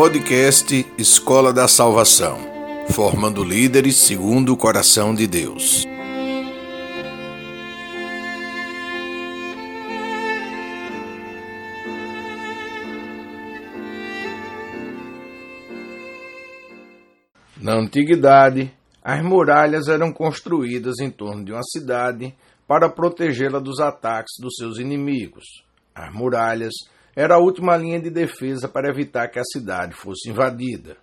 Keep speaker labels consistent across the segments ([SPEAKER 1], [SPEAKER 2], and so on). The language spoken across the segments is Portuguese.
[SPEAKER 1] Podcast Escola da Salvação, formando líderes segundo o coração de Deus. Na antiguidade, as muralhas eram construídas em torno de uma cidade para protegê-la dos ataques dos seus inimigos. As muralhas era a última linha de defesa para evitar que a cidade fosse invadida.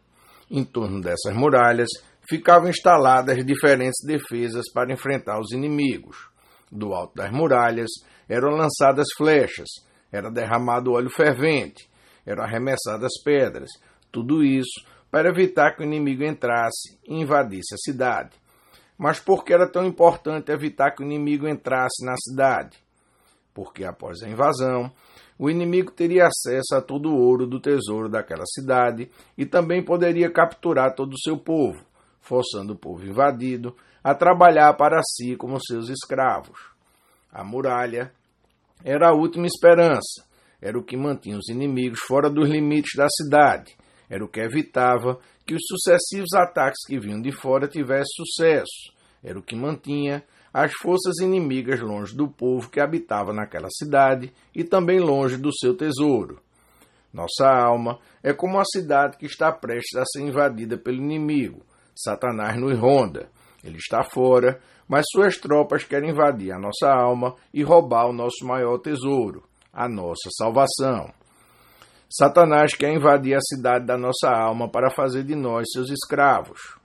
[SPEAKER 1] Em torno dessas muralhas ficavam instaladas diferentes defesas para enfrentar os inimigos. Do alto das muralhas eram lançadas flechas, era derramado óleo fervente, eram arremessadas pedras, tudo isso para evitar que o inimigo entrasse e invadisse a cidade. Mas por que era tão importante evitar que o inimigo entrasse na cidade? Porque após a invasão, o inimigo teria acesso a todo o ouro do tesouro daquela cidade e também poderia capturar todo o seu povo, forçando o povo invadido a trabalhar para si como seus escravos. A muralha era a última esperança, era o que mantinha os inimigos fora dos limites da cidade, era o que evitava que os sucessivos ataques que vinham de fora tivessem sucesso, era o que mantinha as forças inimigas longe do povo que habitava naquela cidade e também longe do seu tesouro. Nossa alma é como a cidade que está prestes a ser invadida pelo inimigo. Satanás nos ronda. Ele está fora, mas suas tropas querem invadir a nossa alma e roubar o nosso maior tesouro, a nossa salvação. Satanás quer invadir a cidade da nossa alma para fazer de nós seus escravos.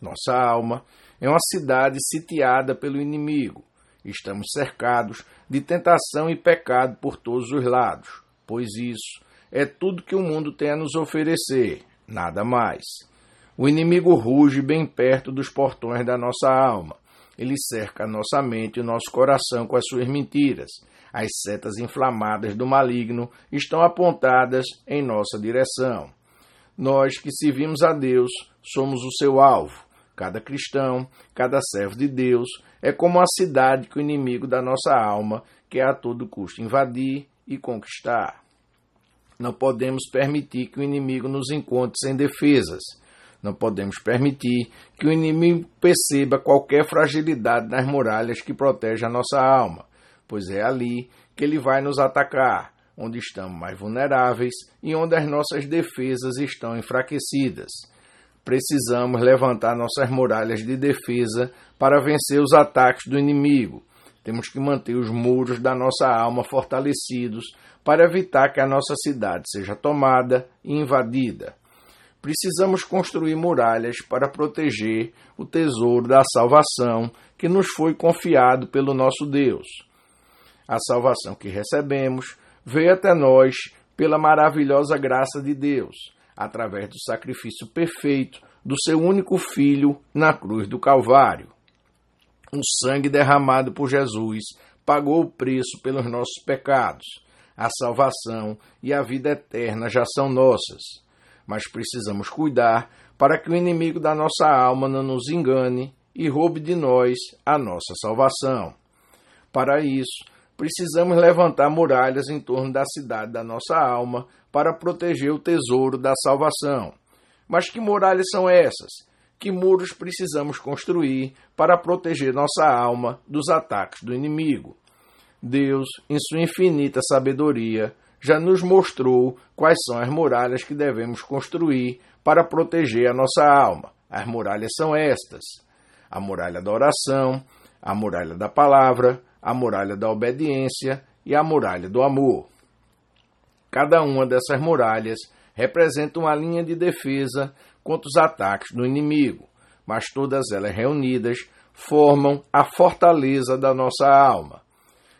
[SPEAKER 1] Nossa alma é uma cidade sitiada pelo inimigo. Estamos cercados de tentação e pecado por todos os lados, pois isso é tudo que o mundo tem a nos oferecer, nada mais. O inimigo ruge bem perto dos portões da nossa alma. Ele cerca a nossa mente e o nosso coração com as suas mentiras. As setas inflamadas do maligno estão apontadas em nossa direção. Nós que servimos a Deus somos o seu alvo. Cada cristão, cada servo de Deus é como a cidade que o inimigo da nossa alma quer a todo custo invadir e conquistar. Não podemos permitir que o inimigo nos encontre sem defesas. Não podemos permitir que o inimigo perceba qualquer fragilidade nas muralhas que protegem a nossa alma, pois é ali que ele vai nos atacar, onde estamos mais vulneráveis e onde as nossas defesas estão enfraquecidas precisamos levantar nossas muralhas de defesa para vencer os ataques do inimigo. Temos que manter os muros da nossa alma fortalecidos para evitar que a nossa cidade seja tomada e invadida. Precisamos construir muralhas para proteger o tesouro da salvação que nos foi confiado pelo nosso Deus. A salvação que recebemos veio até nós pela maravilhosa graça de Deus através do sacrifício perfeito do seu único filho na cruz do Calvário. O sangue derramado por Jesus pagou o preço pelos nossos pecados. A salvação e a vida eterna já são nossas, mas precisamos cuidar para que o inimigo da nossa alma não nos engane e roube de nós a nossa salvação. Para isso, precisamos levantar muralhas em torno da cidade da nossa alma para proteger o tesouro da salvação. Mas que muralhas são essas? Que muros precisamos construir para proteger nossa alma dos ataques do inimigo? Deus, em sua infinita sabedoria, já nos mostrou quais são as muralhas que devemos construir para proteger a nossa alma. As muralhas são estas: a muralha da oração, a muralha da palavra, a muralha da obediência e a muralha do amor. Cada uma dessas muralhas representa uma linha de defesa contra os ataques do inimigo, mas todas elas reunidas formam a fortaleza da nossa alma.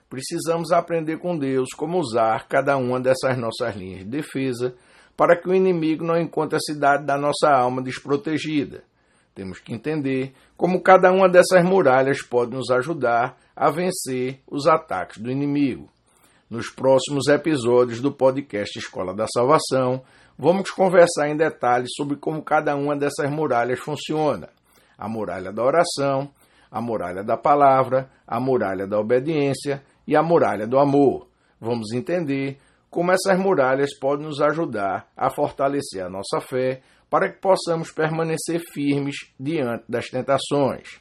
[SPEAKER 1] Precisamos aprender com Deus como usar cada uma dessas nossas linhas de defesa para que o inimigo não encontre a cidade da nossa alma desprotegida. Temos que entender como cada uma dessas muralhas pode nos ajudar a vencer os ataques do inimigo. Nos próximos episódios do podcast Escola da Salvação, vamos conversar em detalhes sobre como cada uma dessas muralhas funciona: a muralha da oração, a muralha da palavra, a muralha da obediência e a muralha do amor. Vamos entender como essas muralhas podem nos ajudar a fortalecer a nossa fé para que possamos permanecer firmes diante das tentações.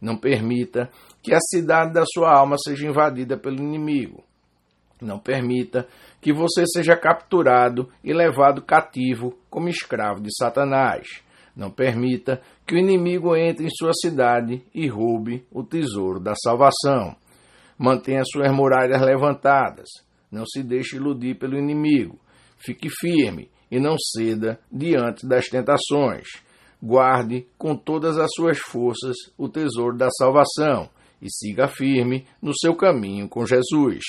[SPEAKER 1] Não permita que a cidade da sua alma seja invadida pelo inimigo. Não permita que você seja capturado e levado cativo como escravo de Satanás. Não permita que o inimigo entre em sua cidade e roube o tesouro da salvação. Mantenha suas muralhas levantadas. Não se deixe iludir pelo inimigo. Fique firme e não ceda diante das tentações. Guarde com todas as suas forças o tesouro da salvação e siga firme no seu caminho com Jesus.